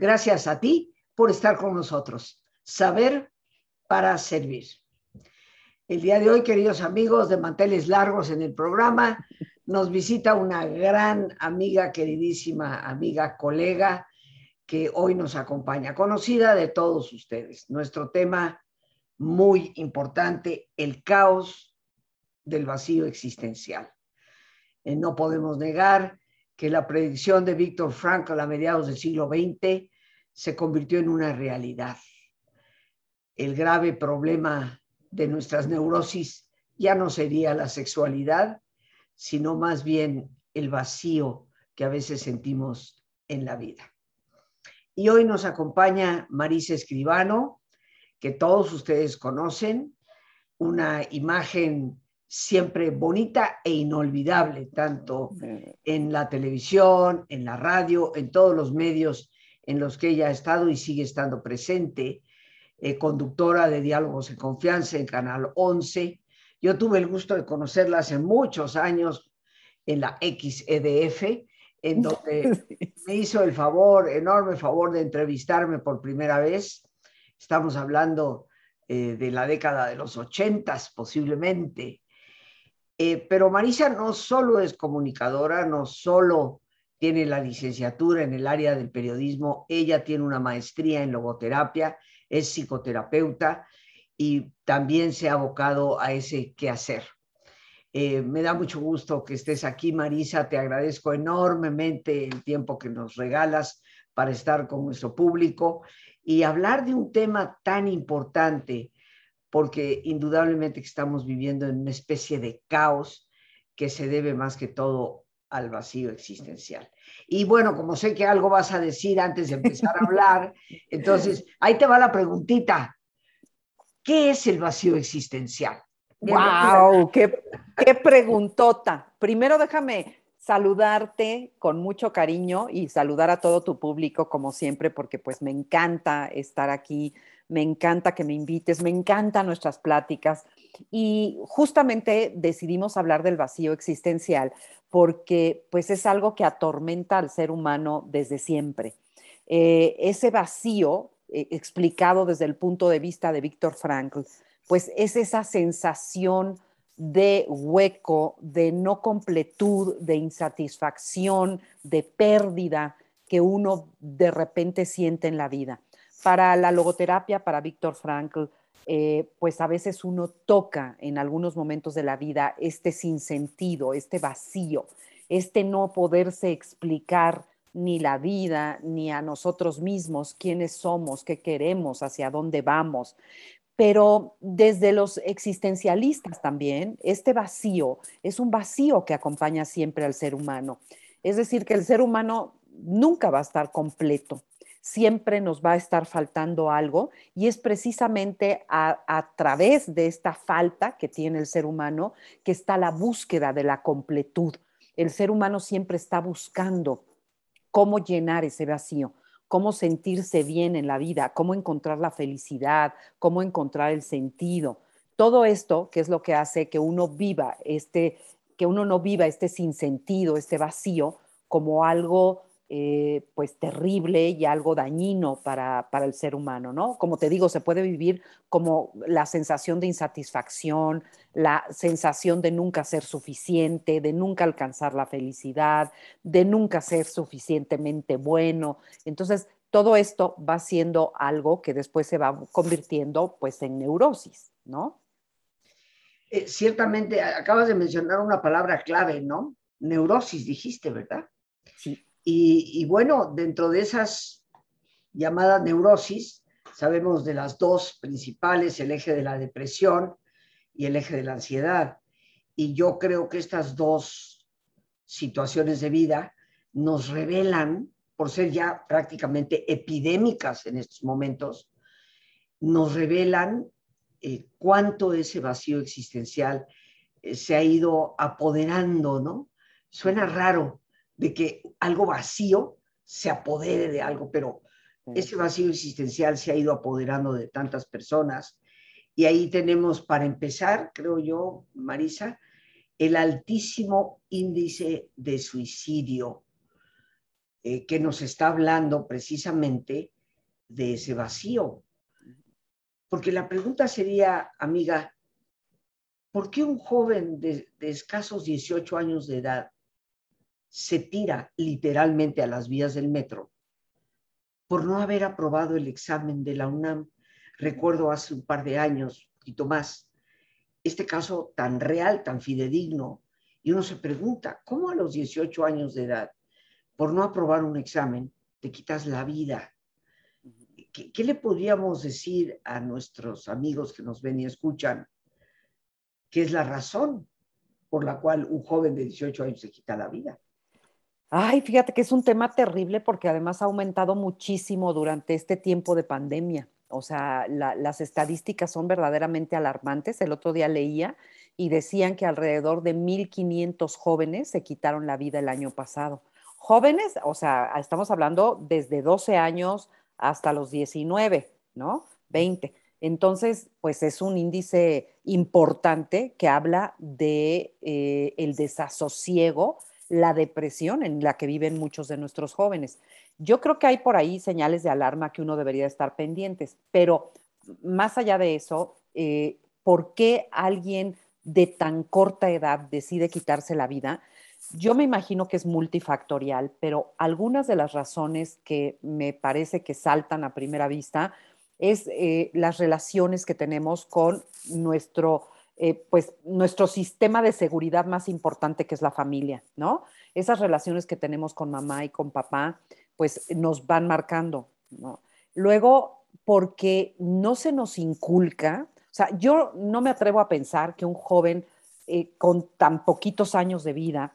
Gracias a ti por estar con nosotros. Saber para servir. El día de hoy, queridos amigos de Manteles Largos en el programa, nos visita una gran amiga, queridísima amiga, colega, que hoy nos acompaña, conocida de todos ustedes. Nuestro tema muy importante, el caos del vacío existencial. Eh, no podemos negar que la predicción de Víctor Frankl a mediados del siglo XX se convirtió en una realidad. El grave problema de nuestras neurosis ya no sería la sexualidad, sino más bien el vacío que a veces sentimos en la vida. Y hoy nos acompaña Marisa Escribano, que todos ustedes conocen, una imagen siempre bonita e inolvidable, tanto en la televisión, en la radio, en todos los medios en los que ella ha estado y sigue estando presente, eh, conductora de Diálogos en Confianza en Canal 11. Yo tuve el gusto de conocerla hace muchos años en la XEDF, en donde me hizo el favor, enorme favor de entrevistarme por primera vez. Estamos hablando eh, de la década de los ochentas, posiblemente. Eh, pero Marisa no solo es comunicadora, no solo tiene la licenciatura en el área del periodismo, ella tiene una maestría en logoterapia, es psicoterapeuta y también se ha abocado a ese quehacer. Eh, me da mucho gusto que estés aquí, Marisa. Te agradezco enormemente el tiempo que nos regalas para estar con nuestro público y hablar de un tema tan importante porque indudablemente estamos viviendo en una especie de caos que se debe más que todo al vacío existencial. Y bueno, como sé que algo vas a decir antes de empezar a hablar, entonces ahí te va la preguntita. ¿Qué es el vacío existencial? ¡Wow! Qué, ¡Qué preguntota! Primero déjame saludarte con mucho cariño y saludar a todo tu público como siempre, porque pues me encanta estar aquí me encanta que me invites, me encantan nuestras pláticas. Y justamente decidimos hablar del vacío existencial porque pues es algo que atormenta al ser humano desde siempre. Eh, ese vacío, eh, explicado desde el punto de vista de Víctor Frankl, pues es esa sensación de hueco, de no completud, de insatisfacción, de pérdida que uno de repente siente en la vida. Para la logoterapia, para Víctor Frankl, eh, pues a veces uno toca en algunos momentos de la vida este sinsentido, este vacío, este no poderse explicar ni la vida, ni a nosotros mismos, quiénes somos, qué queremos, hacia dónde vamos. Pero desde los existencialistas también, este vacío es un vacío que acompaña siempre al ser humano. Es decir, que el ser humano nunca va a estar completo siempre nos va a estar faltando algo y es precisamente a, través de esta falta que tiene el ser humano que está la búsqueda de la completud. El ser humano siempre está buscando cómo llenar ese vacío, cómo sentirse bien en la vida, cómo encontrar la felicidad, cómo encontrar el sentido. Todo esto, que es lo que hace que uno viva este, que uno no viva este sinsentido, este vacío, como algo eh, pues terrible y algo dañino para, el ser humano, ¿no? Como te digo, se puede vivir como la sensación de insatisfacción, la sensación de nunca ser suficiente, de nunca alcanzar la felicidad, de nunca ser suficientemente bueno. Entonces, todo esto va siendo algo que después se va convirtiendo pues en neurosis, ¿no? Eh, ciertamente, acabas de mencionar una palabra clave, ¿no? Neurosis, dijiste, ¿verdad? Sí. Y, bueno, dentro de esas llamadas neurosis, sabemos de las dos principales, el eje de la depresión y el eje de la ansiedad. Y yo creo que estas dos situaciones de vida nos revelan, por ser ya prácticamente epidémicas en estos momentos, nos revelan eh, cuánto ese vacío existencial eh, se ha ido apoderando, ¿no? Suena raro, de que algo vacío se apodere de algo, pero ese vacío existencial se ha ido apoderando de tantas personas. Y ahí tenemos, para empezar, creo yo, Marisa, el altísimo índice de suicidio. eh, que nos está hablando precisamente de ese vacío. Porque la pregunta sería, amiga, ¿por qué un joven de, de escasos 18 años de edad se tira literalmente a las vías del metro por no haber aprobado el examen de la UNAM? Recuerdo hace un par de años, un poquito más, este caso tan real, tan fidedigno, y uno se pregunta, ¿cómo a los 18 años de edad, por no aprobar un examen, te quitas la vida? ¿Qué, le podríamos decir a nuestros amigos que nos ven y escuchan? ¿Qué es la razón por la cual un joven de 18 años se quita la vida? Ay, fíjate que es un tema terrible porque además ha aumentado muchísimo durante este tiempo de pandemia. O sea, las estadísticas son verdaderamente alarmantes. El otro día leía y decían que alrededor de 1.500 jóvenes se quitaron la vida el año pasado. Jóvenes, o sea, estamos hablando desde 12 años hasta los 19, ¿no? 20. Entonces, pues es un índice importante que habla de eh, el desasosiego, la depresión en la que viven muchos de nuestros jóvenes. Yo creo que hay por ahí señales de alarma que uno debería estar pendientes, pero más allá de eso, eh, ¿por qué alguien de tan corta edad decide quitarse la vida? Yo me imagino que es multifactorial, pero algunas de las razones que me parece que saltan a primera vista es eh, las relaciones que tenemos con nuestro, eh, pues, nuestro sistema de seguridad más importante que es la familia, ¿no? Esas relaciones que tenemos con mamá y con papá, pues nos van marcando, ¿no? Luego, porque no se nos inculca, o sea, yo no me atrevo a pensar que un joven eh, con tan poquitos años de vida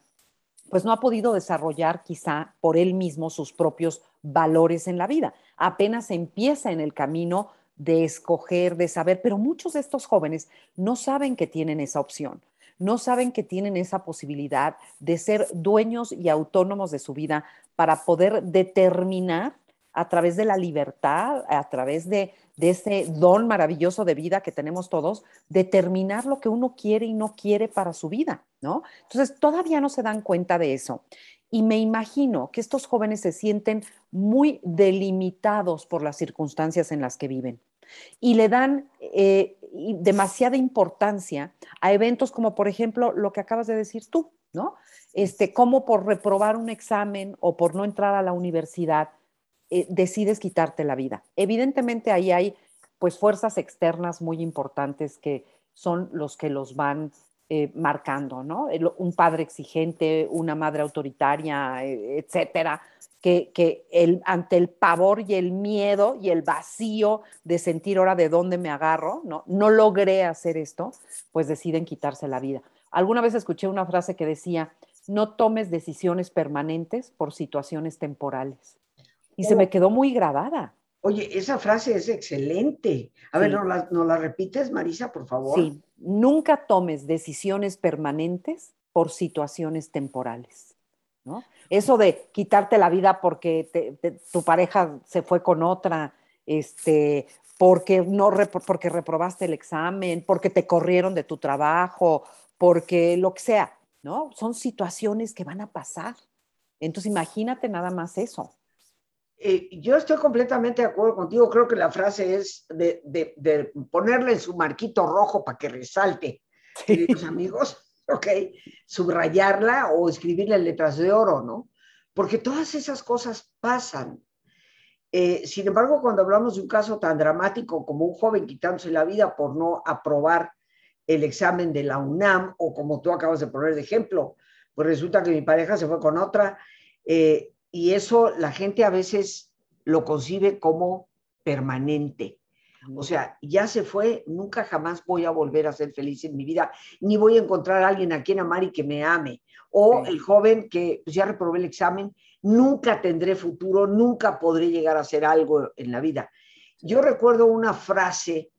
pues no ha podido desarrollar quizá por él mismo sus propios valores en la vida. Apenas empieza en el camino de escoger, de saber, pero muchos de estos jóvenes no saben que tienen esa opción, no saben que tienen esa posibilidad de ser dueños y autónomos de su vida para poder determinar a través de la libertad, a través de, de ese don maravilloso de vida que tenemos todos, determinar lo que uno quiere y no quiere para su vida, ¿no? Entonces, todavía no se dan cuenta de eso. Y me imagino que estos jóvenes se sienten muy delimitados por las circunstancias en las que viven y le dan eh, demasiada importancia a eventos como, por ejemplo, lo que acabas de decir tú, ¿no? Este, como por reprobar un examen o por no entrar a la universidad, eh, decides quitarte la vida. Evidentemente ahí hay pues fuerzas externas muy importantes que son los que los van eh, marcando, ¿no? un padre exigente, una madre autoritaria, eh, etcétera, que, que el, ante el pavor y el miedo y el vacío de sentir ahora de dónde me agarro, ¿no? No logré hacer esto, pues deciden quitarse la vida. Alguna vez escuché una frase que decía, no tomes decisiones permanentes por situaciones temporales. Y se me quedó muy grabada. Oye, esa frase es excelente. A ver, ¿nos la, la, repites, Marisa, por favor? Sí, nunca tomes decisiones permanentes por situaciones temporales. ¿no? Eso de quitarte la vida porque tu pareja se fue con otra, este, porque, no, porque reprobaste el examen, porque te corrieron de tu trabajo, porque lo que sea, ¿no? Son situaciones que van a pasar. Entonces, imagínate nada más eso. Eh, yo estoy completamente de acuerdo contigo. Creo que la frase es de, de, ponerle en su marquito rojo para que resalte, queridos amigos, ¿ok? Subrayarla o escribirle letras de oro, ¿no? Porque todas esas cosas pasan. Eh, sin embargo, cuando hablamos de un caso tan dramático como un joven quitándose la vida por no aprobar el examen de la UNAM, o como tú acabas de poner de ejemplo, pues resulta que mi pareja se fue con otra, eh, y eso la gente a veces lo concibe como permanente. O sea, ya se fue, nunca jamás voy a volver a ser feliz en mi vida, ni voy a encontrar a alguien a quien amar y que me ame. O el joven que pues, ya reprobé el examen, nunca tendré futuro, nunca podré llegar a hacer algo en la vida. Yo recuerdo una frase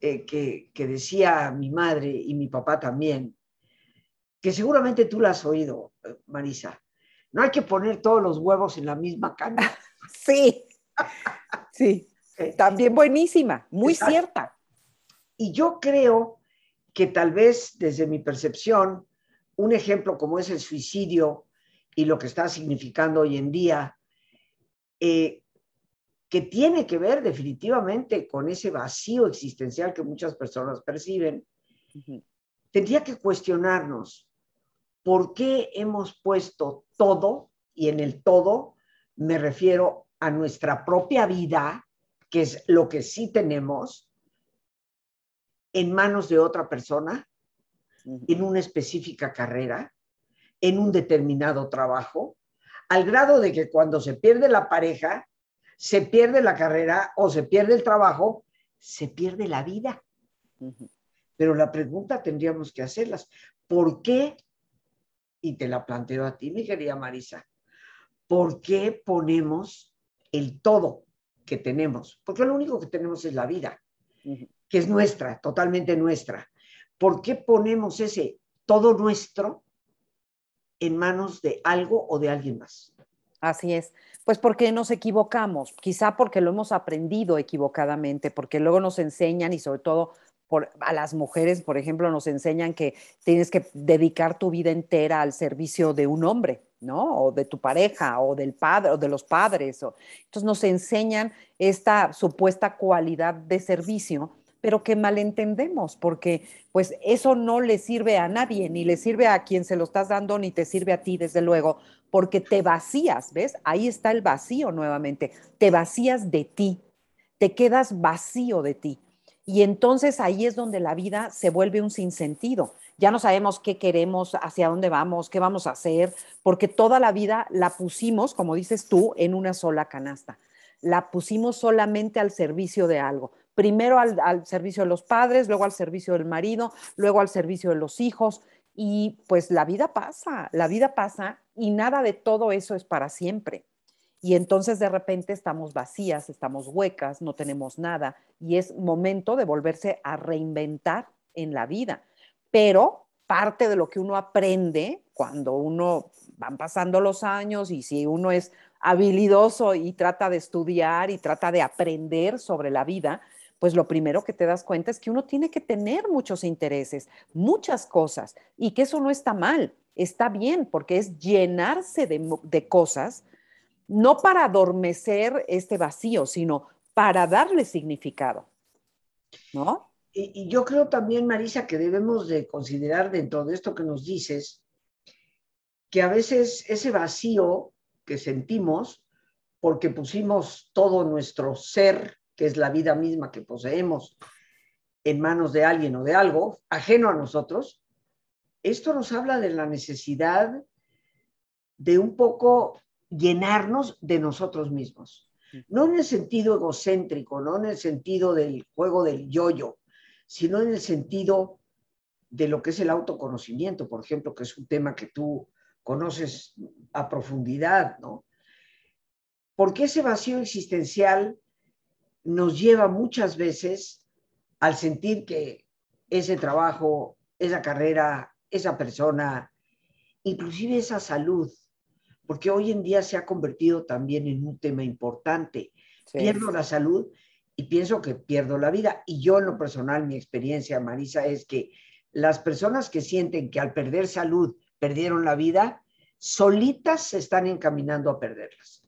eh, que, que decía mi madre y mi papá también, que seguramente tú la has oído, eh, Marisa. No hay que poner todos los huevos en la misma canasta. Sí, sí. También buenísima, muy cierta. Y yo creo que tal vez desde mi percepción, un ejemplo como es el suicidio y lo que está significando hoy en día, eh, que tiene que ver definitivamente con ese vacío existencial que muchas personas perciben, tendría que cuestionarnos por qué hemos puesto todo, y en el todo me refiero a nuestra propia vida, que es lo que sí tenemos, en manos de otra persona, en una específica carrera, en un determinado trabajo, al grado de que cuando se pierde la pareja, se pierde la carrera o se pierde el trabajo, se pierde la vida. Pero la pregunta tendríamos que hacerlas. ¿Por qué? Y te la planteo a ti, mi querida Marisa. ¿Por qué ponemos el todo que tenemos? Porque lo único que tenemos es la vida, que es nuestra, totalmente nuestra. ¿Por qué ponemos ese todo nuestro en manos de algo o de alguien más? Así es. Pues porque nos equivocamos, quizá porque lo hemos aprendido equivocadamente, porque luego nos enseñan y sobre todo a las mujeres, por ejemplo, nos enseñan que tienes que dedicar tu vida entera al servicio de un hombre, ¿no? O de tu pareja, o del padre, o de los padres. Entonces nos enseñan esta supuesta cualidad de servicio, pero que malentendemos, porque pues eso no le sirve a nadie, ni le sirve a quien se lo estás dando, ni te sirve a ti, desde luego, porque te vacías, ¿ves? Ahí está el vacío nuevamente, te vacías de ti, te quedas vacío de ti. Y entonces ahí es donde la vida se vuelve un sinsentido. Ya no sabemos qué queremos, hacia dónde vamos, qué vamos a hacer, porque toda la vida la pusimos, como dices tú, en una sola canasta. La pusimos solamente al servicio de algo. Primero al, al servicio de los padres, luego al servicio del marido, luego al servicio de los hijos. Y pues la vida pasa, la vida pasa y nada de todo eso es para siempre. Y entonces de repente estamos vacías, estamos huecas, no tenemos nada y es momento de volverse a reinventar en la vida. Pero parte de lo que uno aprende cuando uno van pasando los años y si uno es habilidoso y trata de estudiar y trata de aprender sobre la vida, pues lo primero que te das cuenta es que uno tiene que tener muchos intereses, muchas cosas, y que eso no está mal, está bien, porque es llenarse de, de cosas no para adormecer este vacío, sino para darle significado. ¿No? Y, yo creo también, Marisa, que debemos de considerar dentro de esto que nos dices, que a veces ese vacío que sentimos, porque pusimos todo nuestro ser, que es la vida misma que poseemos, en manos de alguien o de algo ajeno a nosotros, esto nos habla de la necesidad de un poco llenarnos de nosotros mismos. No en el sentido egocéntrico, no en el sentido del juego del yoyo, sino en el sentido de lo que es el autoconocimiento, por ejemplo, que es un tema que tú conoces a profundidad, ¿no? Porque ese vacío existencial nos lleva muchas veces al sentir que ese trabajo, esa carrera, esa persona, inclusive esa salud, porque hoy en día se ha convertido también en un tema importante. Pierdo la salud y pienso que pierdo la vida. Y yo en lo personal, mi experiencia, Marisa, es que las personas que sienten que al perder salud perdieron la vida, solitas se están encaminando a perderlas.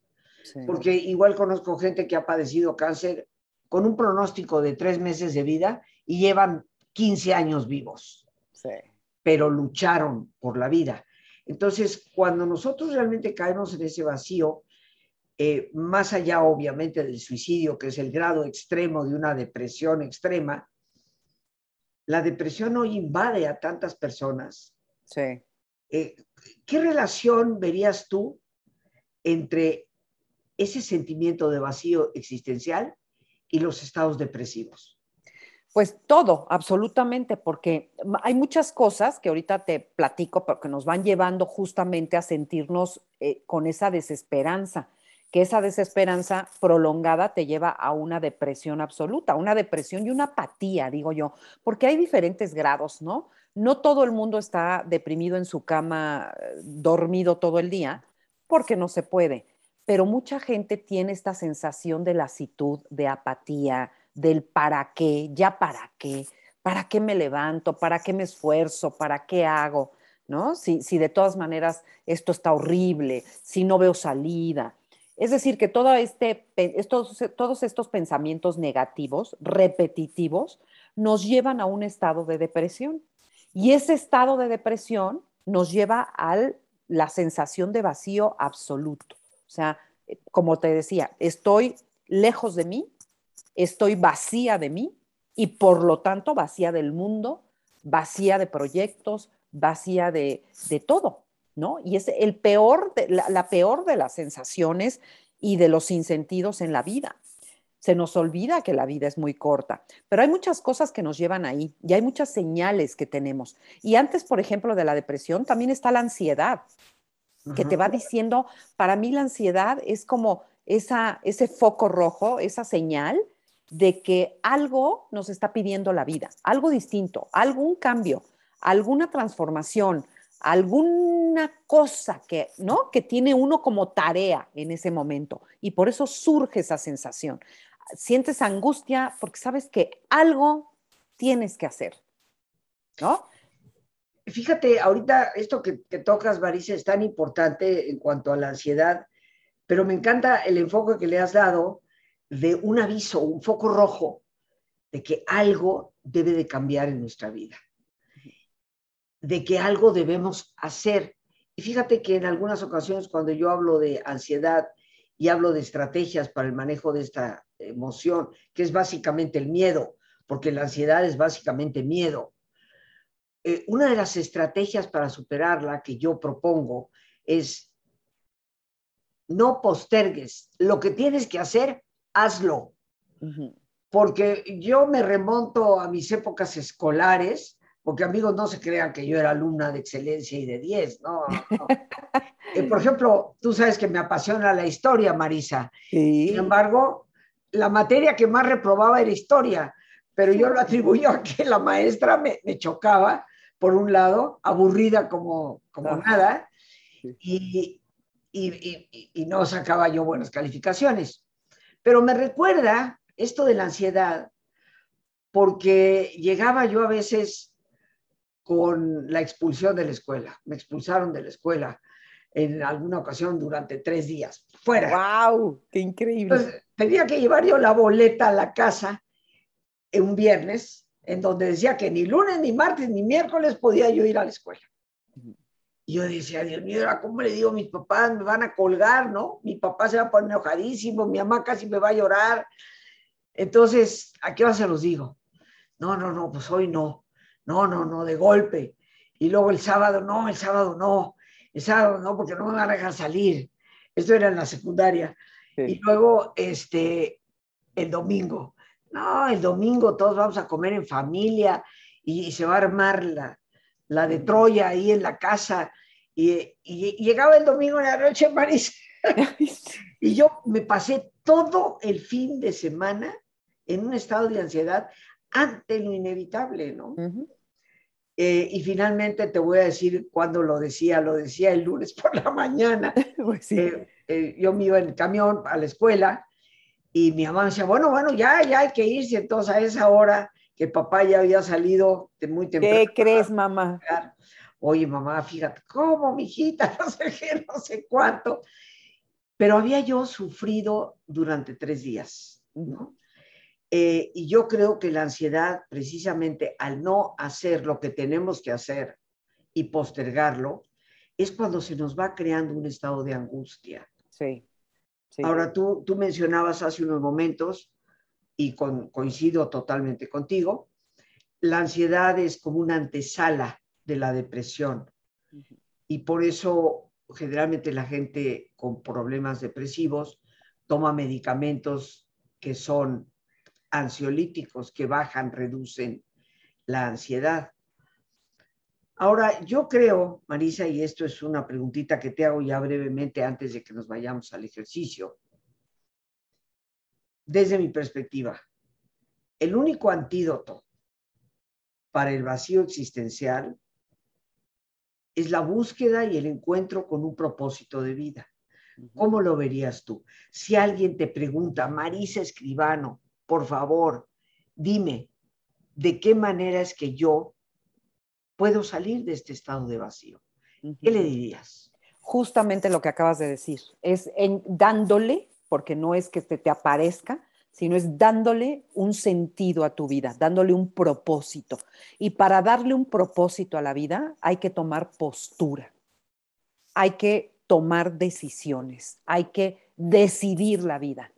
Porque igual conozco gente que ha padecido cáncer con un pronóstico de tres meses de vida y llevan 15 años vivos. Pero lucharon por la vida. Entonces, cuando nosotros realmente caemos en ese vacío, eh, más allá obviamente del suicidio, que es el grado extremo de una depresión extrema, la depresión hoy invade a tantas personas. Sí. Eh, ¿Qué relación verías tú entre ese sentimiento de vacío existencial y los estados depresivos? Pues todo, absolutamente, porque hay muchas cosas que ahorita te platico, pero que nos van llevando justamente a sentirnos eh, con esa desesperanza, que esa desesperanza prolongada te lleva a una depresión absoluta, una depresión y una apatía, digo yo, porque hay diferentes grados, ¿no? No todo el mundo está deprimido en su cama, eh, dormido todo el día, porque no se puede, pero mucha gente tiene esta sensación de lasitud, de apatía, del para qué, ya para qué, para qué me levanto, para qué me esfuerzo, para qué hago, ¿no? Si, si de todas maneras esto está horrible, si no veo salida. Es decir, que todo este, estos, todos estos pensamientos negativos, repetitivos, nos llevan a un estado de depresión. Y ese estado de depresión nos lleva a la sensación de vacío absoluto. O sea, como te decía, estoy lejos de mí, estoy vacía de mí y por lo tanto vacía del mundo, vacía de proyectos, vacía de, todo, ¿no? Y es el peor, la, peor de las sensaciones y de los sinsentidos en la vida. Se nos olvida que la vida es muy corta, pero hay muchas cosas que nos llevan ahí y hay muchas señales que tenemos. Y antes, por ejemplo, de la depresión, también está la ansiedad, que te va diciendo, para mí la ansiedad es como esa, ese foco rojo, esa señal de que algo nos está pidiendo la vida, algo distinto, algún cambio, alguna transformación, alguna cosa que, ¿no? que tiene uno como tarea en ese momento y por eso surge esa sensación. Sientes angustia porque sabes que algo tienes que hacer, ¿no? Fíjate, ahorita esto que, que tocas, Marisa, es tan importante en cuanto a la ansiedad, pero me encanta el enfoque que le has dado de un aviso, un foco rojo de que algo debe de cambiar en nuestra vida de que algo debemos hacer. Y fíjate que en algunas ocasiones cuando yo hablo de ansiedad y hablo de estrategias para el manejo de esta emoción, que es básicamente el miedo, porque la ansiedad es básicamente miedo. Eh, una de las estrategias para superarla que yo propongo es no postergues. Lo que tienes que hacer, hazlo. Porque yo me remonto a mis épocas escolares porque amigos no se crean que yo era alumna de excelencia y de 10, no. Eh, por ejemplo, tú sabes que me apasiona la historia, Marisa. Sin embargo, la materia que más reprobaba era historia, pero yo lo atribuyo a que la maestra me, chocaba, por un lado, aburrida como, como nada, y, y, y no sacaba yo buenas calificaciones. Pero me recuerda esto de la ansiedad, porque llegaba yo a veces con la expulsión de la escuela. Me expulsaron de la escuela en alguna ocasión durante tres días. Fuera. ¡Wow! ¡Qué increíble! tenía que llevar yo la boleta a la casa en un viernes, en donde decía que ni lunes, ni martes, ni miércoles podía yo ir a la escuela. Y yo decía, Dios mío, ¿cómo le digo a mis papás? Me van a colgar, ¿no? Mi papá se va a poner enojadísimo, mi mamá casi me va a llorar. Entonces, ¿a qué hora se los digo? No, no, no, pues hoy no no, no, no, de golpe. Y luego el sábado, no, el sábado no, el sábado no, porque no me van a dejar salir. Esto era en la secundaria. Y luego, este, el domingo. No, el domingo todos vamos a comer en familia y, se va a armar la, la, de Troya ahí en la casa. Y, y, llegaba el domingo en la noche, Marisa. y yo me pasé todo el fin de semana en un estado de ansiedad ante lo inevitable, ¿no? Eh, y finalmente te voy a decir cuándo lo decía, lo decía el lunes por la mañana. Pues eh, eh, yo me iba en el camión a la escuela y mi mamá decía, bueno, bueno, ya, ya hay que irse. Entonces a esa hora que papá ya había salido de muy temprano. ¿Qué crees, mamá? Oye, mamá, fíjate, ¿cómo, mijita? No sé qué, no sé cuánto. Pero había yo sufrido durante tres días, ¿no? Eh, y yo creo que la ansiedad, precisamente al no hacer lo que tenemos que hacer y postergarlo, es cuando se nos va creando un estado de angustia. Sí. Ahora, tú, tú mencionabas hace unos momentos, y coincido totalmente contigo, la ansiedad es como una antesala de la depresión. Y por eso generalmente la gente con problemas depresivos toma medicamentos que son ansiolíticos que bajan, reducen la ansiedad. Ahora, yo creo, Marisa, y esto es una preguntita que te hago ya brevemente antes de que nos vayamos al ejercicio. Desde mi perspectiva, el único antídoto para el vacío existencial es la búsqueda y el encuentro con un propósito de vida. ¿Cómo lo verías tú? Si alguien te pregunta, Marisa Escribano, por favor, dime, ¿de qué manera es que yo puedo salir de este estado de vacío? ¿Qué le dirías? justamente lo que acabas de decir, es en, dándole, porque no es que te, te aparezca, sino es dándole un sentido a tu vida, dándole un propósito. Y para darle un propósito a la vida hay que tomar postura, hay que tomar decisiones, hay que decidir la vida.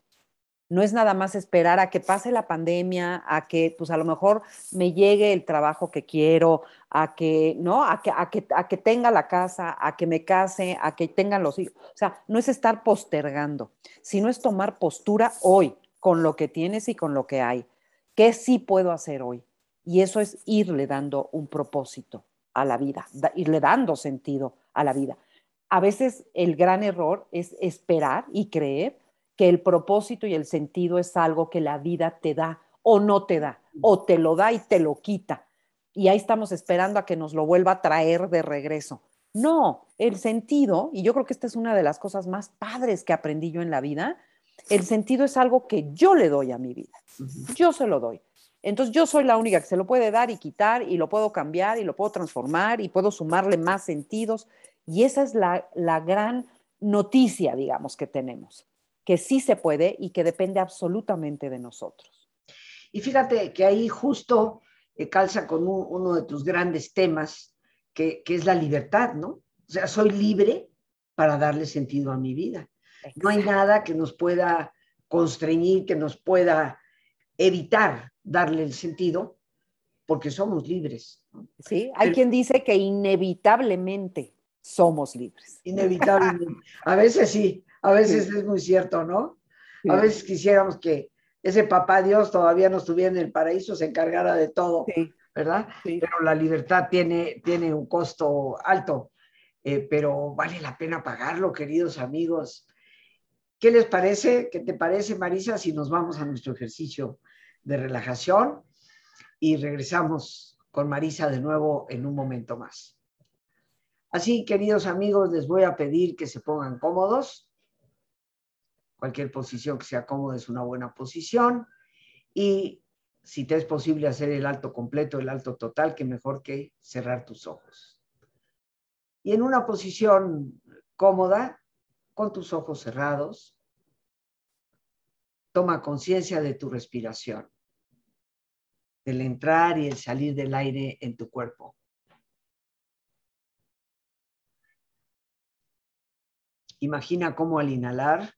No es nada más esperar a que pase la pandemia, a que pues a lo mejor me llegue el trabajo que quiero, a que, ¿no? A que, a que, a que tenga la casa, a que me case, a que tengan los hijos. O sea, no es estar postergando, sino es tomar postura hoy con lo que tienes y con lo que hay. ¿Qué sí puedo hacer hoy? Y eso es irle dando un propósito a la vida, irle dando sentido a la vida. A veces el gran error es esperar y creer que el propósito y el sentido es algo que la vida te da o no te da, o te lo da y te lo quita. Y ahí estamos esperando a que nos lo vuelva a traer de regreso. No, el sentido, y yo creo que esta es una de las cosas más padres que aprendí yo en la vida, el sentido es algo que yo le doy a mi vida. Yo se lo doy. Entonces yo soy la única que se lo puede dar y quitar y lo puedo cambiar y lo puedo transformar y puedo sumarle más sentidos. Y esa es la, la gran noticia, digamos, que tenemos que sí se puede y que depende absolutamente de nosotros. Y fíjate que ahí justo eh, calza con uno de tus grandes temas, que, que, es la libertad, ¿no? O sea, soy libre para darle sentido a mi vida. No hay nada que nos pueda constreñir, que nos pueda evitar darle el sentido, porque somos libres. Sí, hay quien dice que inevitablemente somos libres. Inevitablemente. A veces sí, a veces es muy cierto, ¿no? A veces quisiéramos que ese papá Dios todavía no estuviera en el paraíso, se encargara de todo, ¿verdad? Pero la libertad tiene, tiene un costo alto, eh, pero vale la pena pagarlo, queridos amigos. ¿Qué les parece? ¿Qué te parece, Marisa, si nos vamos a nuestro ejercicio de relajación y regresamos con Marisa de nuevo en un momento más? Así, queridos amigos, les voy a pedir que se pongan cómodos Cualquier posición que sea cómoda es una buena posición. Y si te es posible hacer el alto completo, el alto total, que mejor que cerrar tus ojos. Y en una posición cómoda, con tus ojos cerrados, toma conciencia de tu respiración, del entrar y el salir del aire en tu cuerpo. Imagina cómo al inhalar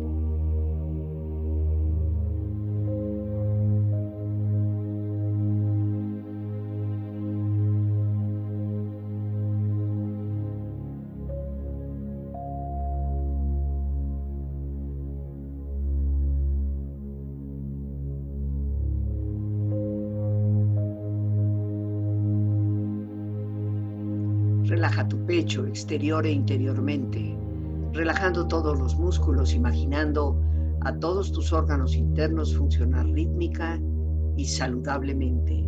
Exterior e interiormente, relajando todos los músculos, imaginando a todos tus órganos internos funcionar rítmica y saludablemente.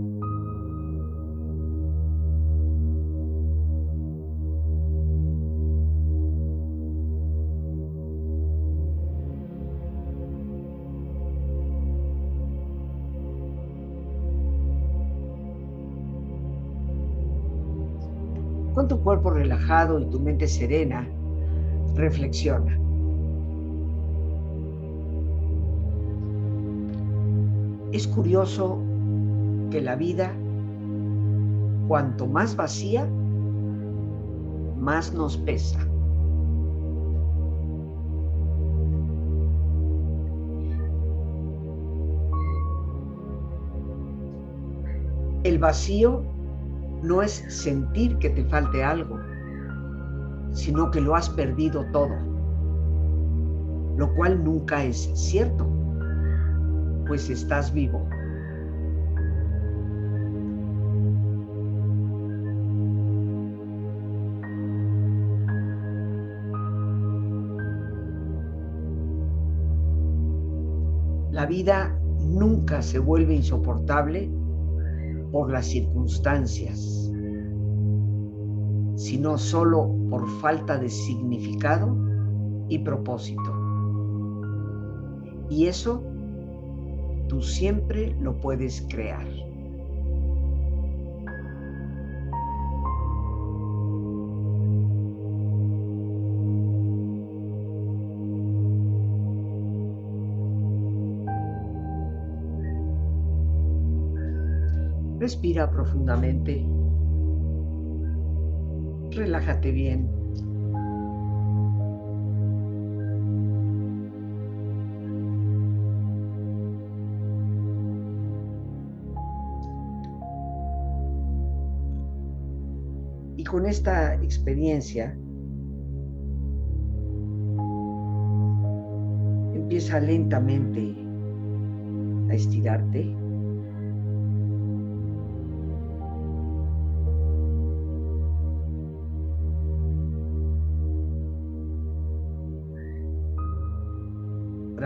Relajado y tu mente serena, reflexiona. Es curioso que la vida, cuanto más vacía, más nos pesa. El vacío no es sentir que te falte algo, sino que lo has perdido todo, lo cual nunca es cierto, pues estás vivo. La vida nunca se vuelve insoportable por las circunstancias, sino solo por falta de significado y propósito. Y eso tú siempre lo puedes crear. Respira profundamente. Relájate bien. Y con esta experiencia, empieza lentamente a estirarte.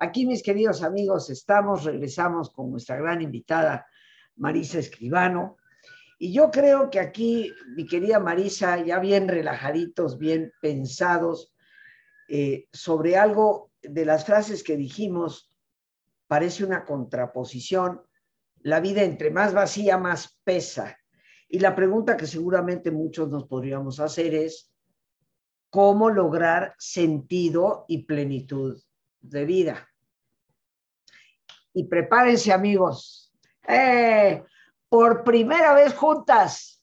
Aquí, mis queridos amigos, estamos, regresamos con nuestra gran invitada, Marisa Escribano. Y yo creo que aquí, mi querida Marisa, ya bien relajaditos, bien pensados eh, sobre algo de las frases que dijimos, parece una contraposición. La vida entre más vacía, más pesa. Y la pregunta que seguramente muchos nos podríamos hacer es, ¿cómo lograr sentido y plenitud de vida? y prepárense amigos. Eh, por primera vez juntas,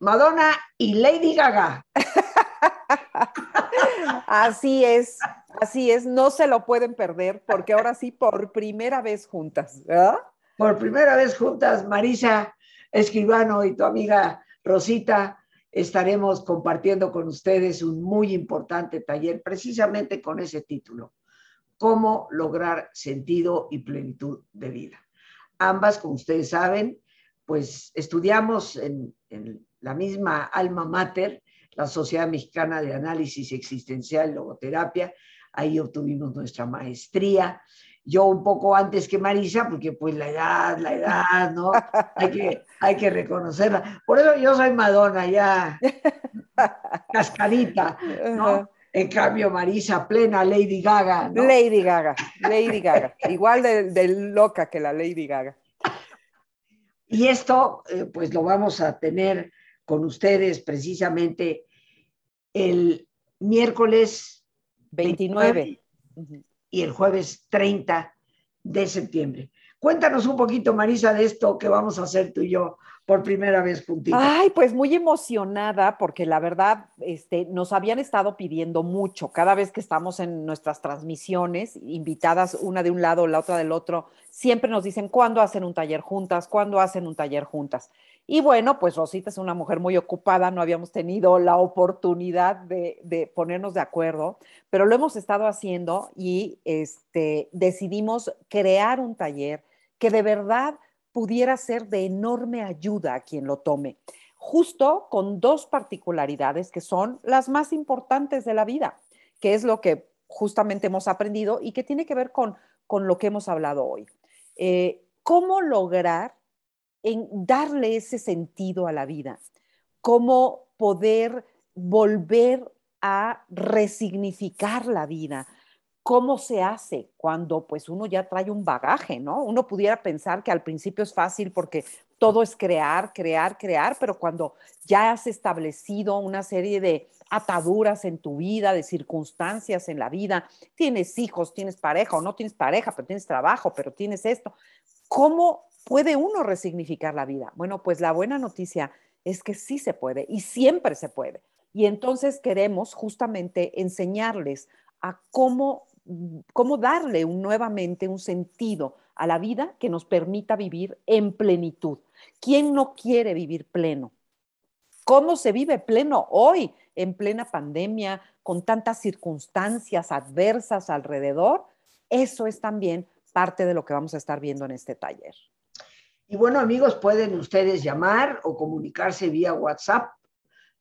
Madonna y Lady Gaga. Así es, así es, no se lo pueden perder porque ahora sí, por primera vez juntas, Por primera vez juntas, Marisa Escribano y tu amiga Rosita, estaremos compartiendo con ustedes un muy importante taller precisamente con ese título, cómo lograr sentido y plenitud de vida. Ambas, como ustedes saben, pues estudiamos en, la misma alma mater, la Sociedad Mexicana de Análisis Existencial Logoterapia. Ahí obtuvimos nuestra maestría. Yo un poco antes que Marisa, porque pues la edad, la edad, ¿no? Hay que, hay que reconocerla. Por eso yo soy Madonna, ya cascarita, ¿no? En cambio, Marisa, plena Lady Gaga. Lady Gaga, Lady Gaga. Igual de, loca que la Lady Gaga. Y esto, eh, pues lo vamos a tener con ustedes precisamente el miércoles 29 y el jueves 30 de septiembre. Cuéntanos un poquito, Marisa, de esto que vamos a hacer tú y yo por primera vez juntitos. Ay, pues muy emocionada porque la verdad este, nos habían estado pidiendo mucho. Cada vez que estamos en nuestras transmisiones, invitadas una de un lado, la otra del otro, siempre nos dicen cuándo hacen un taller juntas, cuándo hacen un taller juntas. Y bueno, pues Rosita es una mujer muy ocupada, no habíamos tenido la oportunidad de, ponernos de acuerdo, pero lo hemos estado haciendo y este, decidimos crear un taller que de verdad pudiera ser de enorme ayuda a quien lo tome, justo con dos particularidades que son las más importantes de la vida, que es lo que justamente hemos aprendido y que tiene que ver con, con lo que hemos hablado hoy. Eh, ¿Cómo lograr en darle ese sentido a la vida? ¿Cómo poder volver a resignificar la vida? cómo se hace cuando pues uno ya trae un bagaje, ¿no? Uno pudiera pensar que al principio es fácil porque todo es crear, crear, crear, pero cuando ya has establecido una serie de ataduras en tu vida, de circunstancias en la vida, tienes hijos, tienes pareja o no tienes pareja, pero tienes trabajo, pero tienes esto, ¿cómo puede uno resignificar la vida? Bueno, pues la buena noticia es que sí se puede y siempre se puede. Y entonces queremos justamente enseñarles a cómo cómo darle nuevamente un sentido a la vida que nos permita vivir en plenitud. ¿Quién no quiere vivir pleno? ¿Cómo se vive pleno hoy, en plena pandemia, con tantas circunstancias adversas alrededor? Eso es también parte de lo que vamos a estar viendo en este taller. Y bueno, amigos, pueden ustedes llamar o comunicarse vía WhatsApp,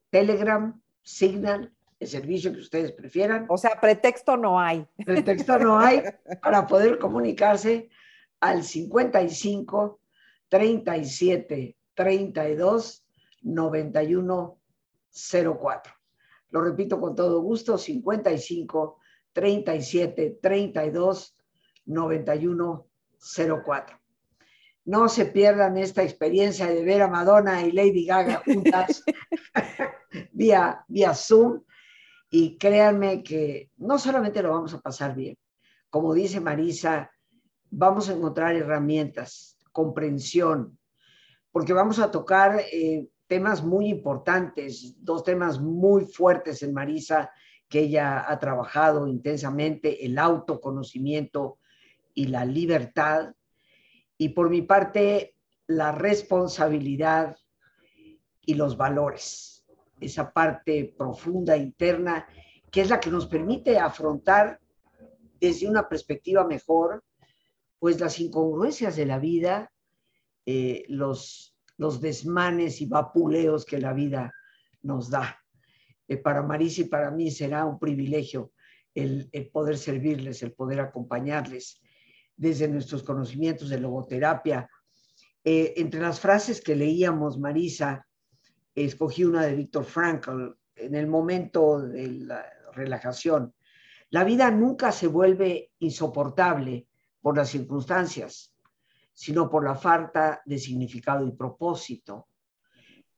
Telegram, Signal, el servicio que ustedes prefieran. O sea, pretexto no hay. Pretexto no hay para poder comunicarse al 55 37 32 9104. Lo repito con todo gusto, 55 37 32 91 04. No se pierdan esta experiencia de ver a Madonna y Lady Gaga juntas vía, vía Zoom. Y créanme que no solamente lo vamos a pasar bien, como dice Marisa, vamos a encontrar herramientas, comprensión, porque vamos a tocar eh, temas muy importantes, dos temas muy fuertes en Marisa que ella ha trabajado intensamente, el autoconocimiento y la libertad, y por mi parte, la responsabilidad y los valores, esa parte profunda interna que es la que nos permite afrontar desde una perspectiva mejor, pues las incongruencias de la vida, eh, los, los desmanes y vapuleos que la vida nos da. Eh, para Marisa y para mí será un privilegio el poder servirles, el poder acompañarles desde nuestros conocimientos de logoterapia. Eh, entre las frases que leíamos, Marisa, escogí una de Víctor Frankl en el momento de la relajación. La vida nunca se vuelve insoportable por las circunstancias, sino por la falta de significado y propósito.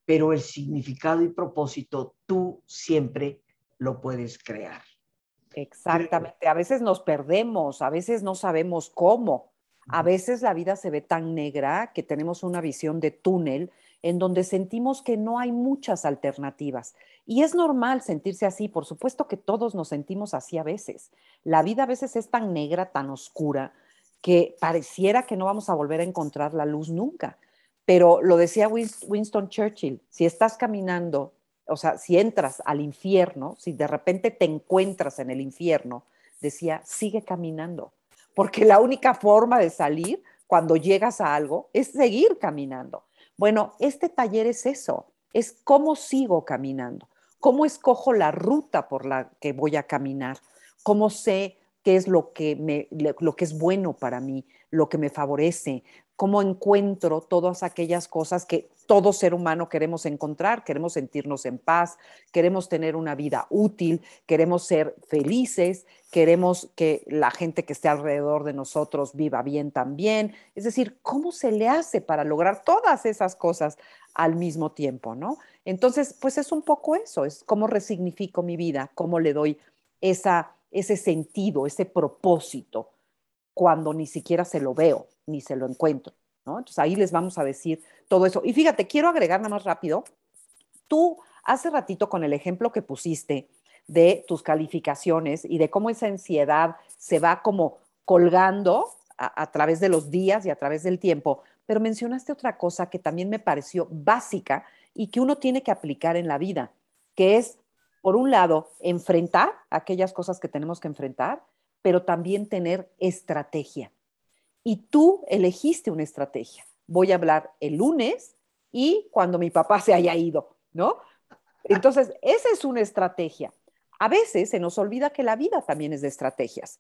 Pero el significado y propósito tú siempre lo puedes crear. Exactamente. A veces nos perdemos, a veces no sabemos cómo. A veces la vida se ve tan negra que tenemos una visión de túnel en donde sentimos que no hay muchas alternativas. Y es normal sentirse así, por supuesto que todos nos sentimos así a veces. La vida a veces es tan negra, tan oscura, que pareciera que no vamos a volver a encontrar la luz nunca. Pero lo decía Winston Churchill, si estás caminando o sea, si entras al infierno, si de repente te encuentras en el infierno, decía, sigue caminando, porque la única forma de salir cuando llegas a algo es seguir caminando. Bueno, este taller es eso, es cómo sigo caminando, cómo escojo la ruta por la que voy a caminar, cómo sé qué es lo que, me, lo que es bueno para mí, lo que me favorece, cómo encuentro todas aquellas cosas que todo ser humano queremos encontrar, queremos sentirnos en paz, queremos tener una vida útil, queremos ser felices, queremos que la gente que esté alrededor de nosotros viva bien también. Es decir, ¿cómo se le hace para lograr todas esas cosas al mismo tiempo, no? Entonces, pues es un poco eso, es cómo resignifico mi vida, cómo le doy esa, ese sentido, ese propósito cuando ni siquiera se lo veo ni se lo encuentro. Entonces ahí les vamos a decir todo eso. Y fíjate, quiero agregar nada más rápido. Tú hace ratito con el ejemplo que pusiste de tus calificaciones y de cómo esa ansiedad se va como colgando a, través de los días y a través del tiempo, pero mencionaste otra cosa que también me pareció básica y que uno tiene que aplicar en la vida, que es, por un lado, enfrentar aquellas cosas que tenemos que enfrentar, pero también tener estrategia y tú elegiste una estrategia. Voy a hablar el lunes y cuando mi papá se haya ido, ¿no? Entonces, esa es una estrategia. A veces se nos olvida que la vida también es de estrategias.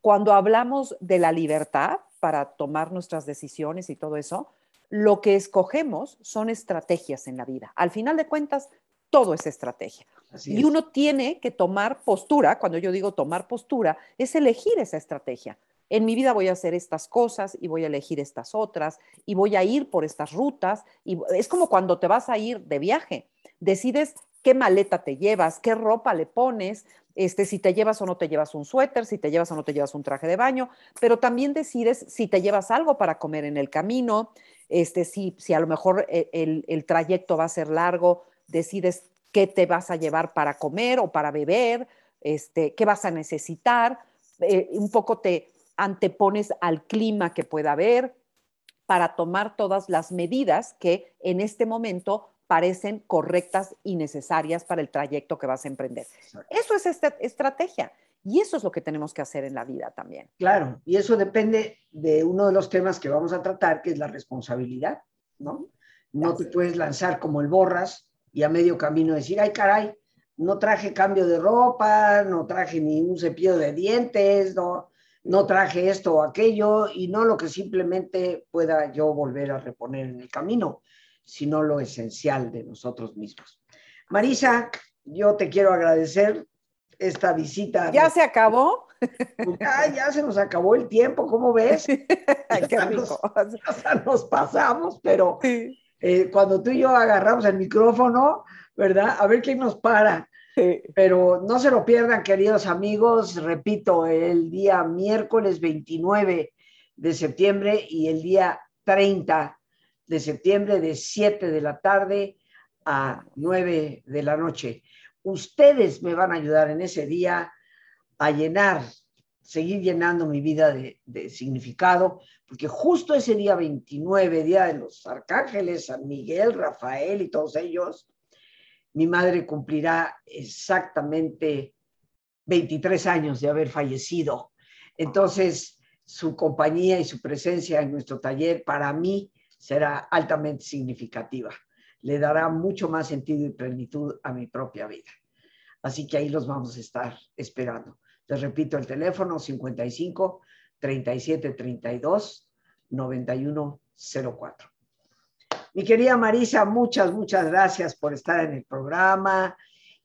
Cuando hablamos de la libertad para tomar nuestras decisiones y todo eso, lo que escogemos son estrategias en la vida. Al final de cuentas, todo es estrategia. y uno tiene que tomar postura, cuando yo digo tomar postura, es elegir esa estrategia en mi vida voy a hacer estas cosas y voy a elegir estas otras y voy a ir por estas rutas. Y es como cuando te vas a ir de viaje, decides qué maleta te llevas, qué ropa le pones, este, si te llevas o no te llevas un suéter, si te llevas o no te llevas un traje de baño, pero también decides si te llevas algo para comer en el camino, este, si, si a lo mejor e, el, el trayecto va a ser largo, decides qué te vas a llevar para comer o para beber, este, qué vas a necesitar, eh, un poco te, antepones al clima que pueda haber para tomar todas las medidas que en este momento parecen correctas y necesarias para el trayecto que vas a emprender. Eso es esta estrategia y eso es lo que tenemos que hacer en la vida también. Claro, y eso depende de uno de los temas que vamos a tratar, que es la responsabilidad, ¿no? No te puedes lanzar como el borras y a medio camino decir, ay caray, no traje cambio de ropa, no traje ni un cepillo de dientes, no, no traje esto o aquello y no lo que simplemente pueda yo volver a reponer en el camino, sino lo esencial de nosotros mismos. Marisa, yo te quiero agradecer esta visita. ¿Ya se acabó? Ya, se nos acabó el tiempo, ¿cómo ves? Qué rico. Nos, nos pasamos, pero eh, cuando tú y yo agarramos el micrófono, ¿verdad? A ver quién nos para. Pero no se lo pierdan, queridos amigos. Repito, el día miércoles 29 de septiembre y el día 30 de septiembre de 7 de la tarde a 9 de la noche. Ustedes me van a ayudar en ese día a llenar, seguir llenando mi vida de, significado, porque justo ese día 29, día de los arcángeles, San Miguel, Rafael y todos ellos, mi madre cumplirá exactamente 23 años de haber fallecido. Entonces, su compañía y su presencia en nuestro taller para mí será altamente significativa. Le dará mucho más sentido y plenitud a mi propia vida. Así que ahí los vamos a estar esperando. Les repito el teléfono 55 37 32 91 04. Mi querida Marisa, muchas, muchas gracias por estar en el programa.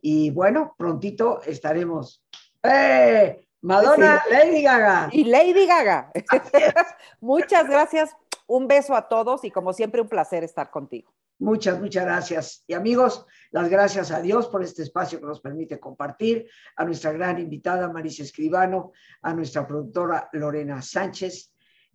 Y bueno, prontito estaremos. ¡Eh! Madonna, Lady Gaga. Y Lady Gaga. muchas gracias. Un beso a todos y como siempre un placer estar contigo. Muchas, muchas gracias. Y amigos, las gracias a Dios por este espacio que nos permite compartir, a nuestra gran invitada Marisa Escribano, a nuestra productora Lorena Sánchez